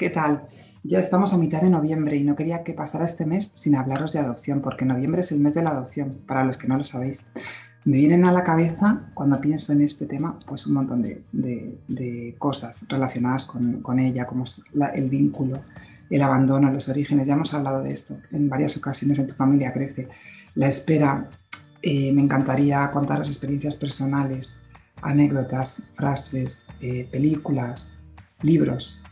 ¿Qué tal? Ya estamos a mitad de noviembre y no quería que pasara este mes sin hablaros de adopción, porque noviembre es el mes de la adopción, para los que no lo sabéis. Me vienen a la cabeza, cuando pienso en este tema, pues un montón de, cosas relacionadas con, ella, como el vínculo, el abandono, los orígenes. Ya hemos hablado de esto en varias ocasiones en Tu familia crece. La espera, eh, me encantaría contaros experiencias personales, anécdotas, frases, eh, películas, libros.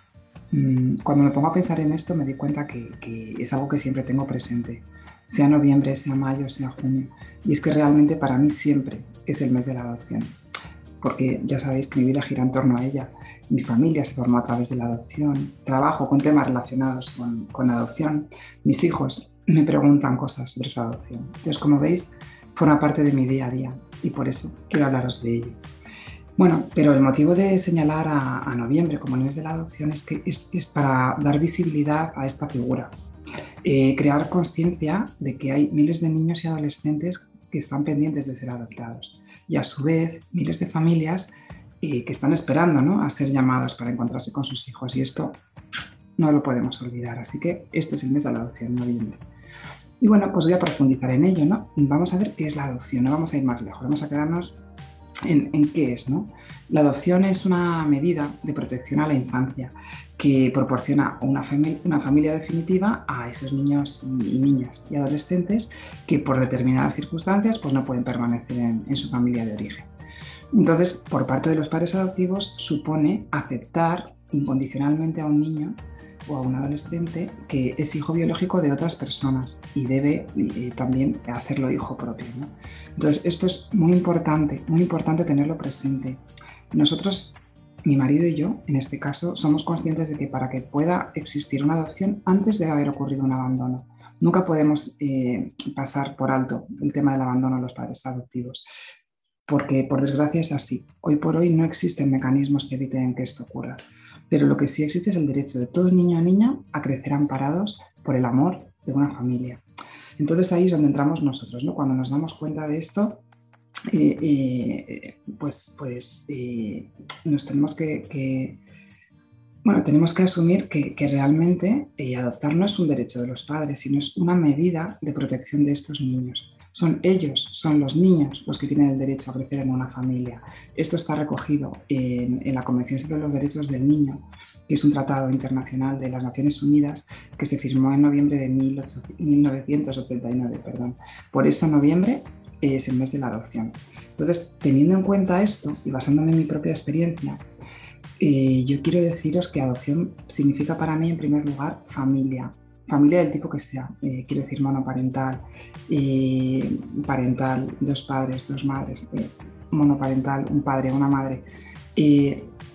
Mm, cuando me pongo a pensar en esto me di cuenta que, que es algo que siempre tengo presente sea noviembre, sea mayo, sea junio. Y es que realmente para mí siempre es el mes de la adopción, porque ya sabéis que mi vida gira en torno a ella. Mi familia se formó a través de la adopción, trabajo con temas relacionados con, con adopción, mis hijos me preguntan cosas sobre su adopción. Entonces, como veis, forma parte de mi día a día y por eso quiero hablaros de ello. Bueno, pero el motivo de señalar a, noviembre como el mes de la adopción es que es, para dar visibilidad a esta figura, eh, crear conciencia de que hay miles de niños y adolescentes que están pendientes de ser adoptados y a su vez miles de familias eh, que están esperando ¿no? a ser llamadas para encontrarse con sus hijos y esto no lo podemos olvidar. Así que este es el mes de la adopción, noviembre. Y bueno, pues voy a profundizar en ello, ¿no? Vamos a ver qué es la adopción, no vamos a ir más lejos, vamos a quedarnos en, qué es. ¿no? La adopción es una medida de protección a la infancia que proporciona una, familia definitiva a esos niños y, niñas y adolescentes que por determinadas circunstancias pues, no pueden permanecer en su familia de origen. Entonces, por parte de los padres adoptivos supone aceptar incondicionalmente a un niño o a un adolescente que es hijo biológico de otras personas y debe eh, también hacerlo hijo propio. Entonces, esto es muy importante, muy importante tenerlo presente. Nosotros, mi marido y yo, en este caso, somos conscientes de que para que pueda existir una adopción, antes debe haber ocurrido un abandono. Nunca podemos eh, pasar por alto el tema del abandono a los padres adoptivos, porque por desgracia es así. Hoy por hoy no existen mecanismos que eviten que esto ocurra. Pero lo que sí existe es el derecho de todo niño o niña a crecer amparados por el amor de una familia. Entonces ahí es donde entramos nosotros, ¿no? Cuando nos damos cuenta de esto, eh, eh, pues, pues eh, nos tenemos que, bueno, tenemos que asumir que, que realmente adoptar no es un derecho de los padres, sino es una medida de protección de estos niños. Son ellos, son los niños los que tienen el derecho a crecer en una familia. Esto está recogido en, la Convención sobre los Derechos del Niño, que es un tratado internacional de las Naciones Unidas que se firmó en noviembre de 1989. Perdón. Por eso noviembre es el mes de la adopción. Entonces, teniendo en cuenta esto y basándome en mi propia experiencia, eh, yo quiero deciros que adopción significa para mí, en primer lugar, familia, familia del tipo que sea, eh, quiero decir monoparental, eh, parental, dos padres, dos madres, eh, monoparental, un padre, una madre.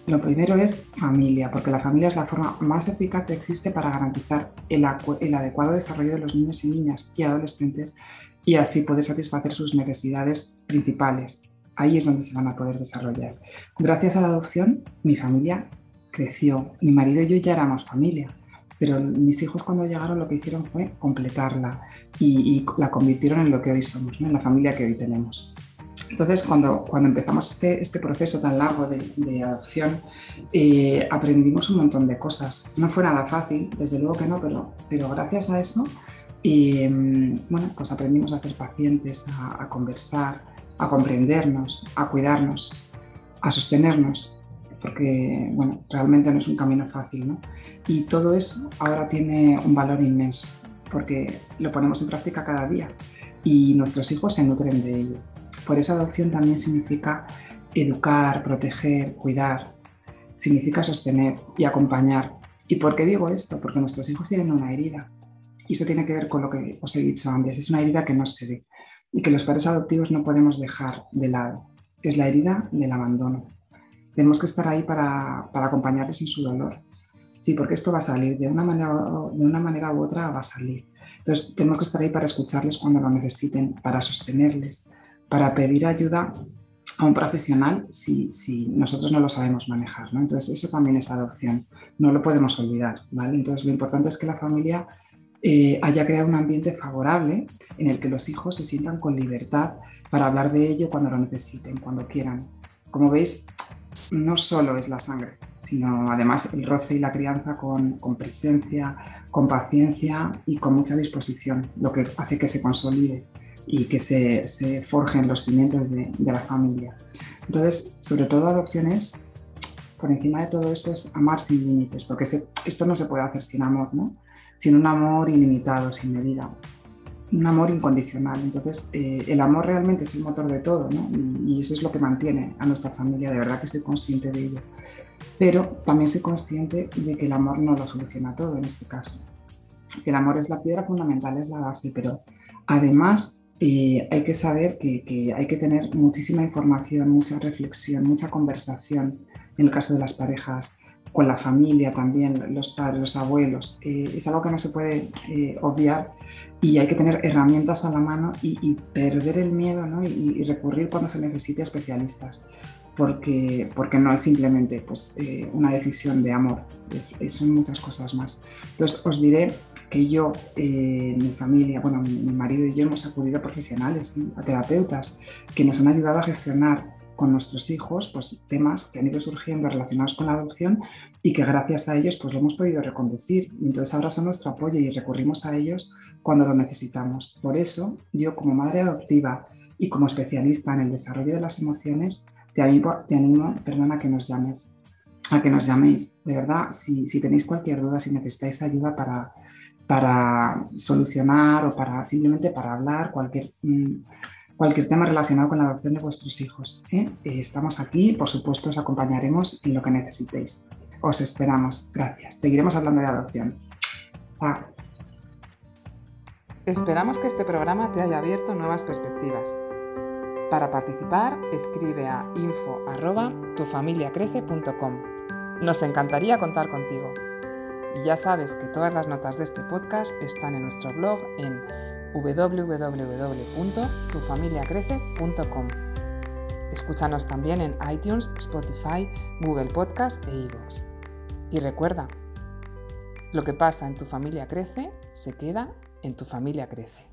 lo primero es familia, porque la familia es la forma más eficaz que existe para garantizar el, el adecuado desarrollo de los niños y niñas y adolescentes y así poder satisfacer sus necesidades principales. Ahí es donde se van a poder desarrollar. Gracias a la adopción, mi familia creció. Mi marido y yo ya éramos familia pero mis hijos cuando llegaron lo que hicieron fue completarla y, la convirtieron en lo que hoy somos, en la familia que hoy tenemos. Entonces, cuando, cuando empezamos este, este proceso tan largo de, adopción, eh, aprendimos un montón de cosas. No fue nada fácil, desde luego que no, pero, pero gracias a eso, eh, bueno, pues aprendimos a ser pacientes, a conversar, a comprendernos, a cuidarnos, a sostenernos porque bueno, realmente no es un camino fácil. ¿no? Y todo eso ahora tiene un valor inmenso, porque lo ponemos en práctica cada día y nuestros hijos se nutren de ello. Por eso adopción también significa educar, proteger, cuidar, significa sostener y acompañar. ¿Y por qué digo esto? Porque nuestros hijos tienen una herida. Y eso tiene que ver con lo que os he dicho antes. Es una herida que no se ve. y que los padres adoptivos no podemos dejar de lado. Es la herida del abandono. Tenemos que estar ahí para, para acompañarles en su dolor. Sí, porque esto va a salir, de una, manera, de una manera u otra va a salir. Entonces, tenemos que estar ahí para escucharles cuando lo necesiten, para sostenerles, para pedir ayuda a un profesional si, si, nosotros no lo sabemos manejar. ¿no? Entonces, eso también es adopción, no lo podemos olvidar. ¿vale? Entonces, lo importante es que la familia eh, haya creado un ambiente favorable en el que los hijos se sientan con libertad para hablar de ello cuando lo necesiten, cuando quieran. Como veis, no solo es la sangre, sino además el roce y la crianza con, presencia, con paciencia y con mucha disposición, lo que hace que se consolide y que se, se forjen los cimientos de, la familia. Entonces, sobre todo adopciones, por encima de todo esto es amar sin límites, porque esto no se puede hacer sin amor, ¿no? Sin un amor ilimitado, sin medida, un amor incondicional. Entonces, eh, el amor realmente es el motor de todo, ¿no? Y, eso es lo que mantiene a nuestra familia, de verdad que soy consciente de ello. Pero también soy consciente de que el amor no lo soluciona todo en este caso. El amor es la piedra fundamental, es la base, pero además eh, hay que saber que, hay que tener muchísima información, mucha reflexión, mucha conversación en el caso de las parejas, con la familia también, los padres, los abuelos. Eh, es algo que no se puede eh, obviar y hay que tener herramientas a la mano y, y perder el miedo ¿no? y, y, recurrir cuando se necesite a especialistas. Porque, porque no es simplemente pues, eh, una decisión de amor, es, es, son muchas cosas más. Entonces os diré que yo, eh, mi familia, bueno, mi, mi, marido y yo hemos acudido a profesionales, a terapeutas, que nos han ayudado a gestionar con nuestros hijos pues, temas que han ido surgiendo relacionados con la adopción y que gracias a ellos pues, lo hemos podido reconducir. Entonces ahora son nuestro apoyo y recurrimos a ellos cuando lo necesitamos. Por eso yo como madre adoptiva y como especialista en el desarrollo de las emociones, te animo, te animo perdona, a que nos llames, a que nos llaméis. De verdad, si, si tenéis cualquier duda, si necesitáis ayuda para, para solucionar o para simplemente para hablar, cualquier... Mmm, cualquier tema relacionado con la adopción de vuestros hijos. ¿eh? Estamos aquí, por supuesto, os acompañaremos en lo que necesitéis. Os esperamos. Gracias. Seguiremos hablando de adopción. Chao. Esperamos que este programa te haya abierto nuevas perspectivas. Para participar, escribe a info@tufamiliacrece.com. Nos encantaría contar contigo. Y ya sabes que todas las notas de este podcast están en nuestro blog en www.tufamiliacrece.com. Escúchanos también en iTunes, Spotify, Google Podcast e iVoox. Y recuerda, lo que pasa en tu familia crece, se queda en tu familia crece.